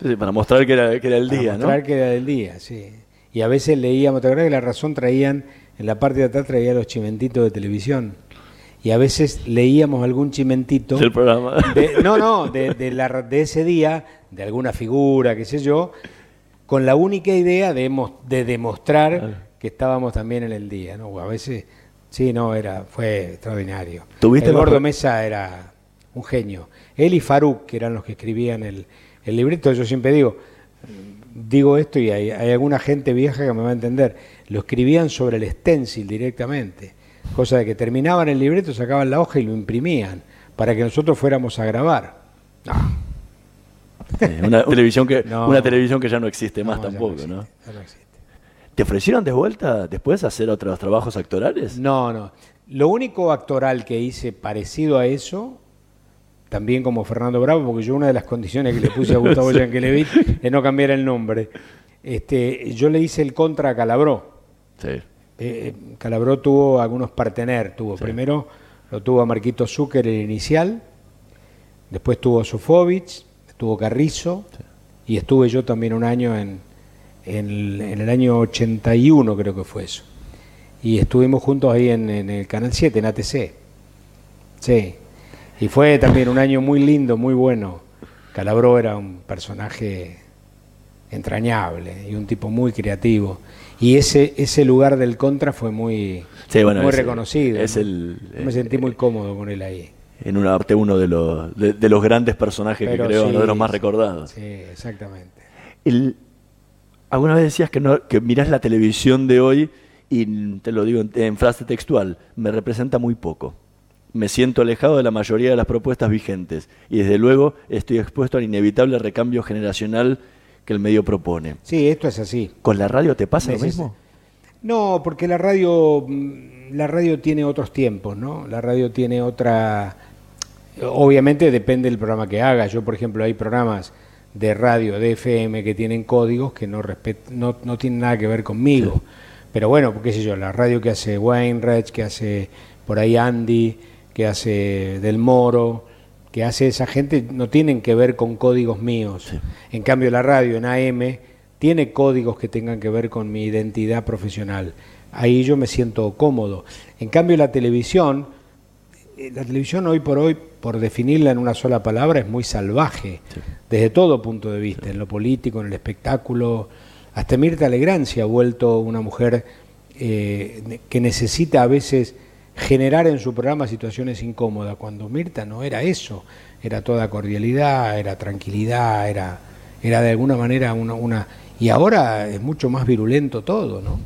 Sí. para mostrar que era, que era el día, ¿no? Mostrar que era el día, sí. Y a veces leíamos, ¿te acuerdas que la razón traían, en la parte de atrás traía los chimentitos de televisión? Y a veces leíamos algún chimentito. Del programa. no, no, de, la, de ese día, de alguna figura, qué sé yo, con la única idea de, de demostrar que estábamos también en el día, ¿no? A veces, sí, no, era, fue extraordinario. ¿Tuviste el gordo Mesa era un genio. Él y Faruk, que eran los que escribían el, el libreto, yo siempre digo, digo esto y hay, alguna gente vieja que me va a entender, lo escribían sobre el stencil directamente, cosa de que terminaban el libreto, sacaban la hoja y lo imprimían para que nosotros fuéramos a grabar. Una, televisión que, una televisión que ya no existe más tampoco, no, ¿Te ofrecieron de vuelta después hacer otros trabajos actorales? No, no. Lo único actoral que hice parecido a eso también como Fernando Bravo, porque yo una de las condiciones que le puse a Gustavo Yankelevich es no cambiar el nombre. Este, yo le hice el contra a Calabró. Sí. Eh, Calabró tuvo algunos partener, tuvo primero lo tuvo a Marquito Zucker el inicial, después tuvo Sofovich, tuvo Carrizo y estuve yo también un año en, en, el año 81 creo que fue eso. Y estuvimos juntos ahí en, en el Canal 7, en ATC. Sí, y fue también un año muy lindo, muy bueno. Calabró era un personaje entrañable y un tipo muy creativo. Y ese, ese lugar del contra fue muy, muy reconocido. Es el, Me sentí muy cómodo con él ahí. En una arte uno de los, de, los grandes personajes que creo, uno de los más recordados. Sí, exactamente. alguna vez decías que, no, que mirás la televisión de hoy y te lo digo en frase textual, me representa muy poco me siento alejado de la mayoría de las propuestas vigentes y desde luego estoy expuesto al inevitable recambio generacional que el medio propone. Sí, esto es así. ¿Con la radio te pasa lo mismo? No, porque la radio, mm, la radio tiene otros tiempos, ¿no? La radio tiene otra... Obviamente depende del programa que haga. Yo, por ejemplo, hay programas de radio, de FM, que tienen códigos que no, no, no tienen nada que ver conmigo. Pero bueno, qué sé yo, la radio que hace Wayne Weinreich, que hace por ahí Andy, que hace Del Moro, que hace esa gente no tienen que ver con códigos míos. En cambio, la radio en AM tiene códigos que tengan que ver con mi identidad profesional. Ahí yo me siento cómodo. En cambio, la televisión, la televisión hoy por hoy, por definirla en una sola palabra, es muy salvaje, desde todo punto de vista, en lo político, en el espectáculo. Hasta Mirta Legrand se ha vuelto una mujer eh, que necesita a veces generar en su programa situaciones incómodas, cuando Mirta no era eso, era toda cordialidad, era tranquilidad, era, era de alguna manera una, una... Y ahora es mucho más virulento todo, ¿no?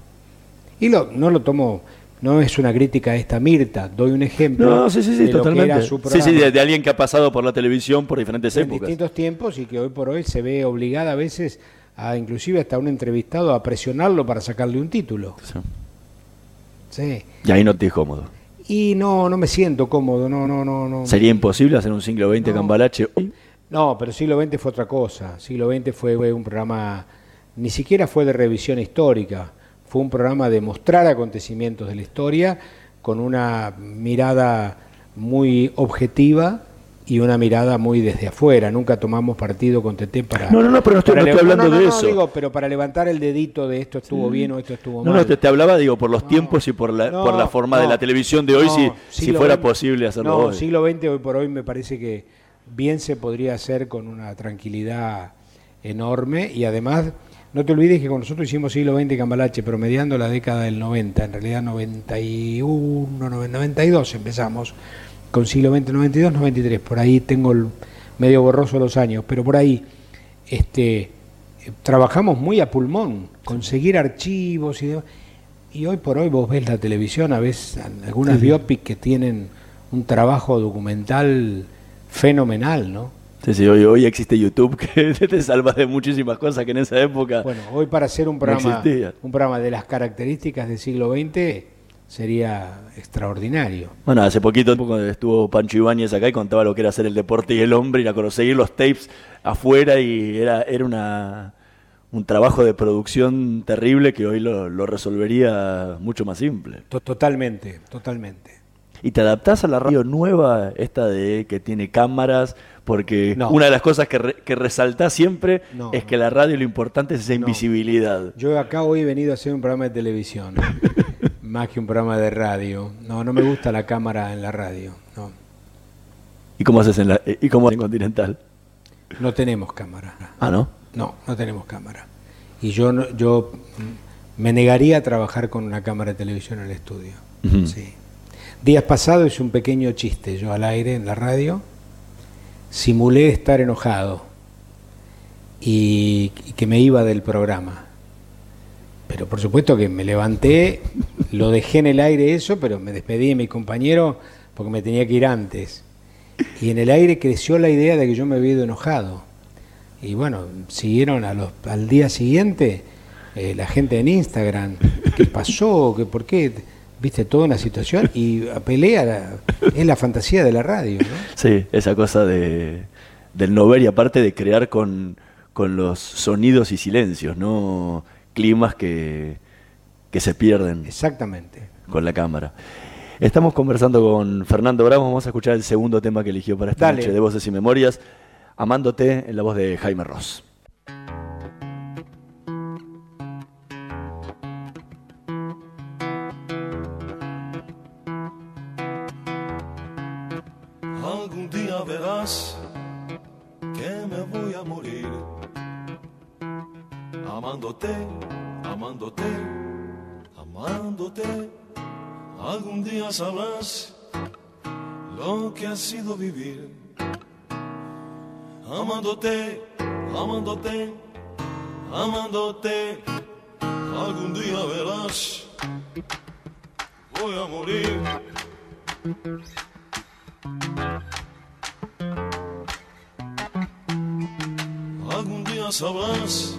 Y lo, no lo tomo, no es una crítica a esta Mirta, doy un ejemplo. No, sí, sí, sí, de lo que totalmente. era su sí, sí, de, alguien que ha pasado por la televisión por diferentes en épocas. distintos tiempos y que hoy por hoy se ve obligada a veces a inclusive hasta un entrevistado a presionarlo para sacarle un título. Sí. Y ahí no te es cómodo. Y no, no me siento cómodo, no, no, no, no. Sería imposible hacer un siglo XX cambalache hoy. No, pero siglo XX fue otra cosa. Siglo XX fue, fue un programa, ni siquiera fue de revisión histórica, fue un programa de mostrar acontecimientos de la historia con una mirada muy objetiva y una mirada muy desde afuera. Nunca tomamos partido con TT para. No, no, no, pero no estoy- no estoy hablando no, de no, eso. digo, pero para levantar el dedito de esto estuvo Sí. bien o esto estuvo mal. no, te, te hablaba, digo, por los tiempos y por la, por la forma de la televisión de hoy, si, si fuera posible hacerlo no, hoy. siglo XX hoy por hoy me parece que bien se podría hacer con una tranquilidad enorme y además no te olvides que con nosotros hicimos siglo XX Cambalache promediando la década del 90, en realidad 91, 92 empezamos con siglo XX 92, 93, por ahí tengo el medio borroso los años, pero por ahí este trabajamos muy a pulmón, conseguir archivos y demás. Y hoy por hoy vos ves la televisión, a veces algunas Sí, sí. biopic que tienen un trabajo documental fenomenal, ¿no? Sí, sí, hoy, hoy existe YouTube que te salva de muchísimas cosas que en esa época. Bueno, hoy para hacer un programa, un programa de las características del siglo XX sería extraordinario. Bueno, hace poquito estuvo Pancho Ibáñez acá y contaba lo que era hacer el deporte y el hombre y la conseguir los tapes afuera y era, era una, un trabajo de producción terrible que hoy lo, lo resolvería mucho más simple. To- Totalmente, totalmente. ¿Y te adaptás a la radio nueva, esta de que tiene cámaras? Porque No. una de las cosas que, re- que resaltás siempre No, es que la radio lo importante es esa invisibilidad. Yo acá hoy he venido a hacer un programa de televisión, más que un programa de radio. No, no me gusta la cámara en la radio. No, ¿Y cómo haces en la, y cómo en Continental? no tenemos cámara. Ah, ¿no? No, no tenemos cámara. Y yo, yo mm, me negaría a trabajar con una cámara de televisión en el estudio. Sí. Días pasados hice un pequeño chiste yo al aire en la radio. Simulé estar enojado y, que me iba del programa. Pero por supuesto que me levanté, lo dejé en el aire eso, pero me despedí de mi compañero porque me tenía que ir antes. Y en el aire creció la idea de que yo me había ido enojado. Y bueno, siguieron a los, al día siguiente eh, la gente en Instagram, ¿qué pasó? ¿Qué, ¿Por qué? Viste toda una situación y pelea la- es la fantasía de la radio. ¿no? Sí, esa cosa de, del no ver y aparte de crear con, con los sonidos y silencios, ¿no? Climas que, que se pierden. Exactamente. Con la cámara. Estamos conversando con Fernando Bravo, vamos a escuchar el segundo tema que eligió para esta Dale. noche de Voces y Memorias, Amándote en la voz de Jaime Ross. Amándote, amándote. Algún día sabrás lo que ha sido vivir amándote, amándote. Algún día verás, voy a morir. Algún día sabrás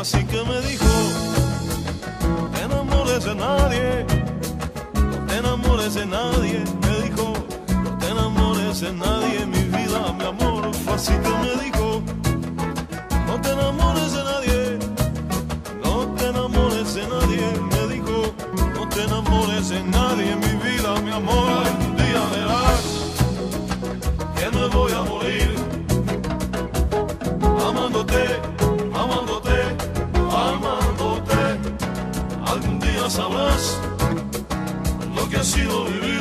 Así que me dijo, no te enamores de nadie, no te enamores de nadie. Me dijo, no te enamores de nadie, mi vida, mi amor. Fue así que me dijo, no te enamores de nadie, no te enamores de nadie. Me dijo, no te enamores de nadie, mi vida, mi amor. Lo que ha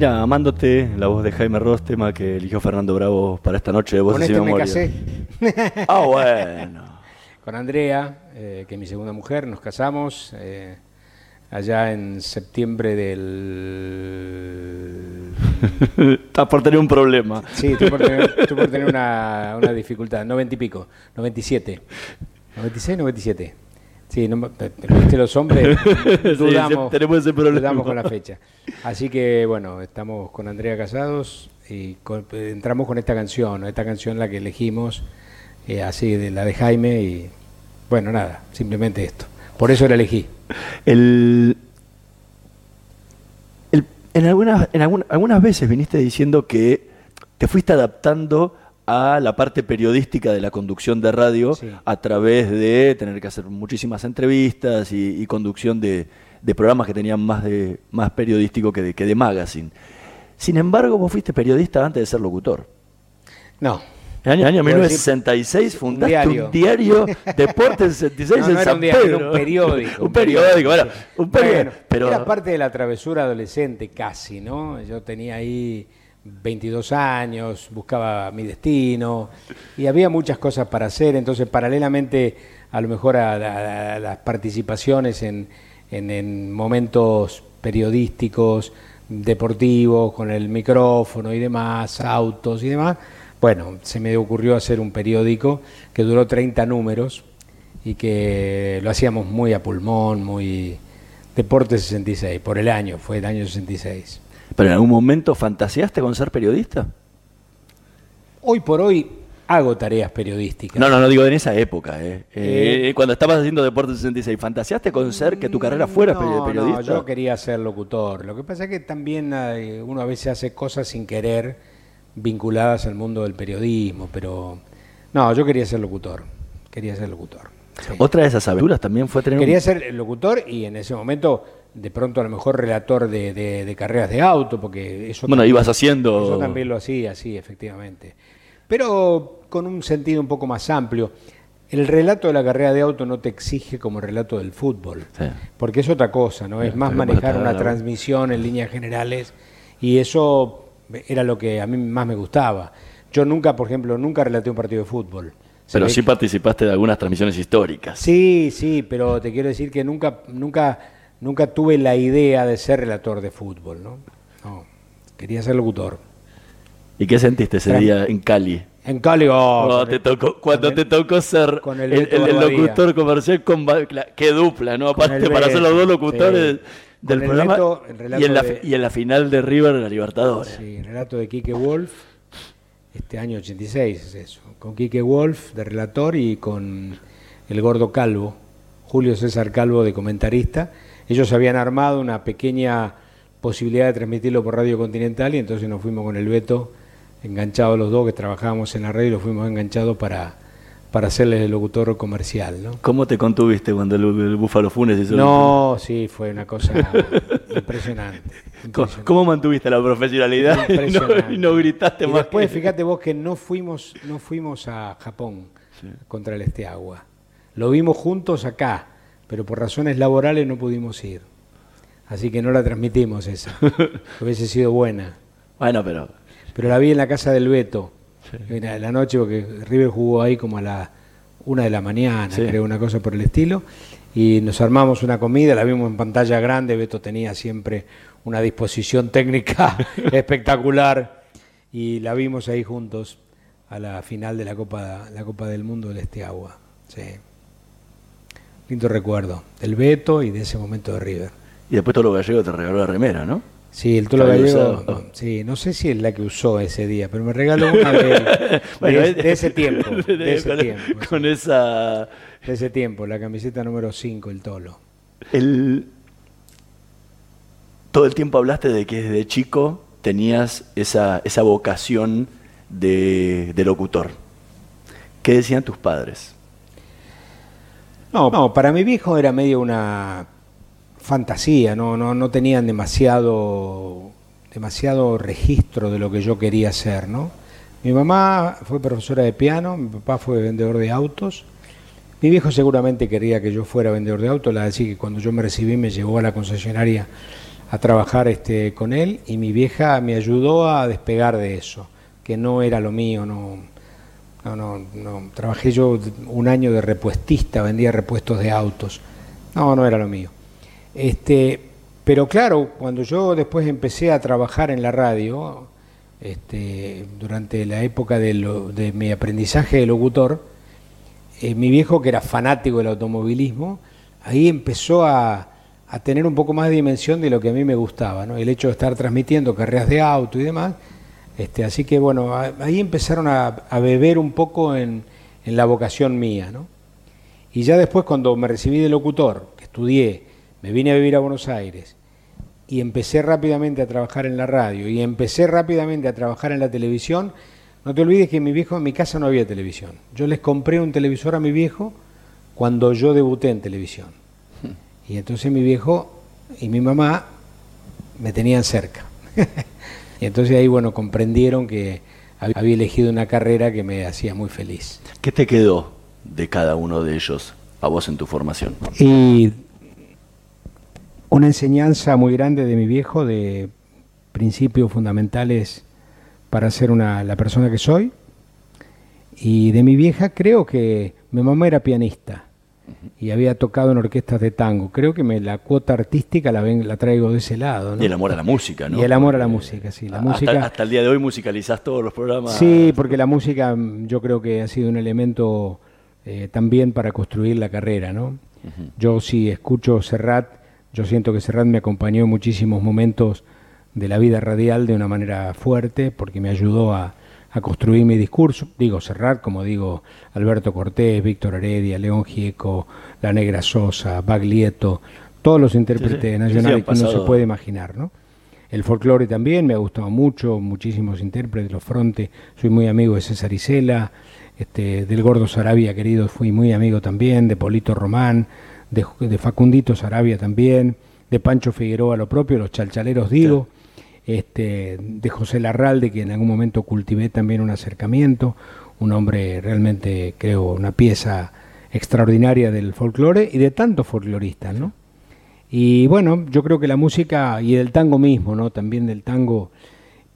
Era Amándote, la voz de Jaime Ross, tema que eligió Fernando Bravo para esta noche de Con Voces y este me Memoria. casé. Ah, bueno. Con Andrea, eh, que es mi segunda mujer, nos casamos eh, allá en septiembre del... Estás por tener un problema. Sí, estoy por tener, estoy por tener una, una dificultad. 90 y pico, 97. 96, 97. Sí, no, viste los hombres, dudamos, sí, tenemos ese problema. dudamos con la fecha. Así que bueno, estamos con Andrea casados y con- eh, entramos con esta canción, esta canción la que elegimos, eh, así de la de Jaime y bueno, nada, simplemente esto. Por eso la elegí. El, el- en algunas, en algun- algunas veces viniste diciendo que te fuiste adaptando a la parte periodística de la conducción de radio a través de tener que hacer muchísimas entrevistas y, y conducción de, de programas que tenían más de más periodístico que de, que de magazine. Sin embargo, vos fuiste periodista antes de ser locutor. No, En el año decir, 1966 fundaste un diario. Deportes 66 No, en no era San un diario, era Pedro. un periódico. un periódico, bueno, un periódico. Bueno, pero Era parte de la travesura adolescente casi, ¿no? Yo tenía ahí 22 años, buscaba mi destino y había muchas cosas para hacer, entonces paralelamente a lo mejor a, las participaciones en, en- en momentos periodísticos, deportivos, con el micrófono y demás, autos y demás, bueno, se me ocurrió hacer un periódico que duró 30 números y que lo hacíamos muy a pulmón, muy... Deporte 66, por el año, fue el año 66. Pero en algún momento fantaseaste con ser periodista? Hoy por hoy hago tareas periodísticas. No, no, no digo en esa época, eh. Eh, Eh, cuando estabas haciendo Deportes 66, ¿fantaseaste con ser que tu carrera fuera no, periodista? no, yo quería ser locutor. Lo que pasa es que también eh, uno a veces hace cosas sin querer vinculadas al mundo del periodismo, pero no, yo quería ser locutor. Quería ser locutor. sí. Otra de esas aventuras también fue tener un- Quería ser locutor y en ese momento de pronto a lo mejor relator de, de- de carreras de auto, porque eso Bueno, también- ibas haciendo- Eso también lo hacía, sí, efectivamente. Pero con un sentido un poco más amplio. El relato de la carrera de auto no te exige como el relato del fútbol, Sí. porque es otra cosa, ¿no? Es más manejar una transmisión en líneas generales y eso era lo que a mí más me gustaba. Yo nunca, por ejemplo, nunca relaté un partido de fútbol. Pero sí participaste de algunas transmisiones históricas. Sí, sí, pero te quiero decir que nunca, nunca, nunca tuve la idea de ser relator de fútbol, ¿no? No, quería ser locutor. ¿Y qué sentiste ese Tran- día en Cali? En Cali, oh, te tocó, cuando te tocó ser con el, el el- locutor comercial con qué dupla, ¿no? Aparte para ser los dos locutores sí. del Con programa relato y, en la, de- fi- y en la final de River la Libertadores. Sí, relato de Quique Wolf, este año 86 es eso, con Quique Wolf de relator y con el gordo Calvo, Julio César Calvo de comentarista. Ellos habían armado una pequeña posibilidad de transmitirlo por Radio Continental y entonces nos fuimos con el Beto, enganchados los dos que trabajábamos en la radio, y los fuimos enganchados para, para hacerles el locutor comercial, ¿no? ¿Cómo te contuviste cuando el, el Búfalo Funes hizo el- No, sí, fue una cosa impresionante. ¿Cómo, cómo mantuviste la profesionalidad y no, y no gritaste Y más? después, que- fíjate vos que no fuimos, no fuimos a Japón contra el Esteagua. Lo vimos juntos acá, pero por razones laborales no pudimos ir. Así que no la transmitimos esa. Hubiese sido buena. Bueno, pero Pero la vi en la casa del Beto, la- en la noche, porque River jugó ahí como a la una de la mañana, Sí. creo, una cosa por el estilo. Y nos armamos una comida, la vimos en pantalla grande, Beto tenía siempre una disposición técnica espectacular y la vimos ahí juntos a la final de la Copa, la Copa del Mundo del Esteagua. Sí. Lindo recuerdo del Beto y de ese momento de River. Y después todo lo gallego te regaló la remera, ¿no? Sí, el Tolo Gallego, no, sí, no sé si es la que usó ese día, pero me regaló una de, Bueno, de ese tiempo, de- de ese con- tiempo, con esa de ese tiempo, la camiseta número 5, el Tolo. El... Todo el tiempo hablaste de que desde chico tenías esa, esa vocación de, de locutor. ¿Qué decían tus padres? No, no, para mi viejo era medio una fantasía, no, no, no tenían demasiado, demasiado registro de lo que yo quería hacer, ¿no? Mi mamá fue profesora de piano, mi papá fue vendedor de autos. Mi viejo seguramente quería que yo fuera vendedor de autos, la que cuando yo me recibí me llevó a la concesionaria a trabajar este, con él y mi vieja me ayudó a despegar de eso, que no era lo mío, no, no, no, no. Trabajé yo un año de repuestista, vendía repuestos de autos. No, no era lo mío. Este, pero claro, cuando yo después empecé a trabajar en la radio, este, durante la época de, lo- de mi aprendizaje de locutor, eh, mi viejo, que era fanático del automovilismo, ahí empezó a, a tener un poco más de dimensión de lo que a mí me gustaba, ¿no? El hecho de estar transmitiendo carreras de auto y demás. Este, así que bueno, ahí empezaron a, a beber un poco en, en la vocación mía, ¿no? Y ya después cuando me recibí de locutor, que estudié, me vine a vivir a Buenos Aires y empecé rápidamente a trabajar en la radio y empecé rápidamente a trabajar en la televisión, no te olvides que mi viejo en mi casa no había televisión. Yo les compré un televisor a mi viejo cuando yo debuté en televisión. Y entonces mi viejo y mi mamá me tenían cerca. y entonces ahí, bueno, comprendieron que había elegido una carrera que me hacía muy feliz. ¿Qué te quedó de cada uno de ellos a vos en tu formación? Y una enseñanza muy grande de mi viejo de principios fundamentales para ser una, la persona que soy. Y de mi vieja creo que mi mamá era pianista y había tocado en orquestas de tango. Creo que me, la cuota artística la, ven, la traigo de ese lado. ¿no? Y el amor a la música, ¿no? Y el amor a la música, sí. La hasta, música, hasta el día de hoy musicalizás todos los programas. Sí, porque la música mm, yo creo que ha sido un elemento eh, también para construir la carrera, ¿no? Yo sí escucho Serrat, yo siento que Serrat me acompañó en muchísimos momentos de la vida radial de una manera fuerte, porque me ayudó a, a construir mi discurso. Digo Serrat, como digo Alberto Cortés, Víctor Heredia, León Gieco, La Negra Sosa, Baglietto, todos los intérpretes Sí, sí. nacionales que uno se puede imaginar, ¿no? El folclore también me ha gustado mucho, muchísimos intérpretes, los frontes, soy muy amigo de César Isela, este, del Gordo Sarabia querido, fui muy amigo también, de Polito Román, de, de Facundito Sarabia también, de Pancho Figueroa lo propio, los chalchaleros digo, este, de José Larralde, que en algún momento cultivé también un acercamiento, un hombre realmente, creo, una pieza extraordinaria del folclore y de tantos folcloristas, ¿no? Y bueno, yo creo que la música y del tango mismo, ¿no? También del tango,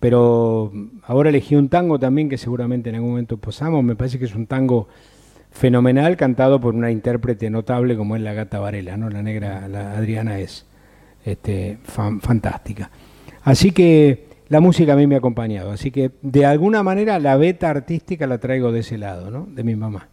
pero ahora elegí un tango también que seguramente en algún momento posamos, me parece que es un tango fenomenal cantado por una intérprete notable como es la Gata Varela, ¿no? La negra, la Adriana es este, fan- fantástica. Así que la música a mí me ha acompañado, así que de alguna manera la beta artística la traigo de ese lado, ¿no? De mi mamá.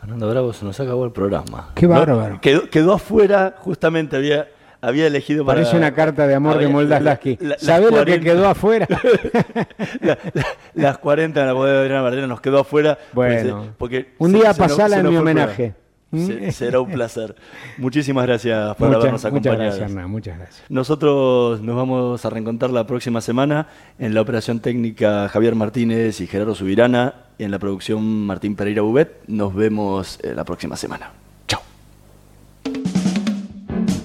Fernando Bravo, se nos acabó el programa. Qué No, bárbaro. quedó, quedó afuera, justamente había, había elegido para... Parece una carta de amor de había- Moldas la- Lasky. la- las ¿Sabés lo que 40 quedó afuera? La- la- las 40 en la boda de Adriana Varela nos quedó afuera. Bueno, eh, porque un se- día se nos- pasala se en nos mi fue el homenaje. programa. Se- será un placer. Muchísimas gracias por Muchas- habernos muchas acompañado. gracias, Hernán, muchas gracias. Nosotros nos vamos a reencontrar la próxima semana en la operación técnica Javier Martínez y Gerardo Subirana, en la producción Martín Pereira Bubet. Nos vemos eh, la próxima semana.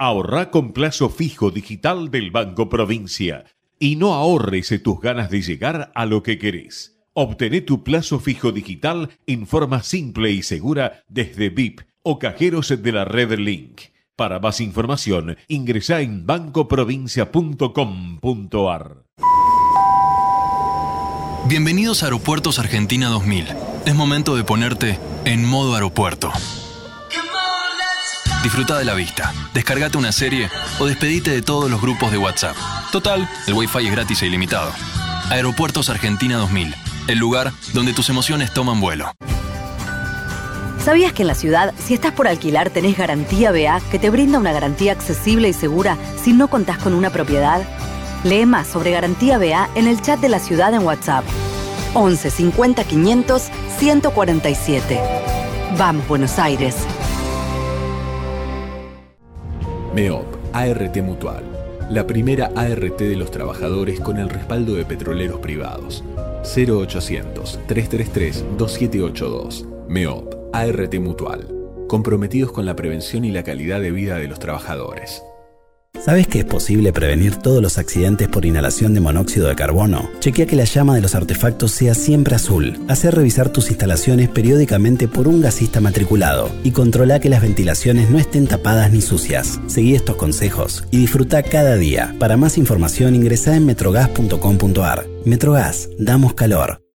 Ahorrá con plazo fijo digital del Banco Provincia y no ahorres tus ganas de llegar a lo que querés. Obtené tu plazo fijo digital en forma simple y segura desde VIP o cajeros de la red Link. Para más información, ingresá en bancoprovincia.com.ar. Bienvenidos a Aeropuertos Argentina 2000. Es momento de ponerte en modo aeropuerto. Disfruta de la vista, descargate una serie o despedite de todos los grupos de WhatsApp. Total, el Wi-Fi es gratis e ilimitado. Aeropuertos Argentina 2000, el lugar donde tus emociones toman vuelo. ¿Sabías que en la ciudad, si estás por alquilar, tenés garantía BA que te brinda una garantía accesible y segura si no contás con una propiedad? Lee más sobre garantía BA en el chat de la ciudad en WhatsApp. 11 50 500 147. Vamos, Buenos Aires. MEOP, ART Mutual. La primera ART de los trabajadores con el respaldo de petroleros privados. 0800-333-2782. MEOP, ART Mutual. Comprometidos con la prevención y la calidad de vida de los trabajadores. ¿Sabes que es posible prevenir todos los accidentes por inhalación de monóxido de carbono? Chequea que la llama de los artefactos sea siempre azul. Hacer revisar tus instalaciones periódicamente por un gasista matriculado y controla que las ventilaciones no estén tapadas ni sucias. Seguí estos consejos y disfruta cada día. Para más información ingresa en metrogas.com.ar. Metrogas, damos calor.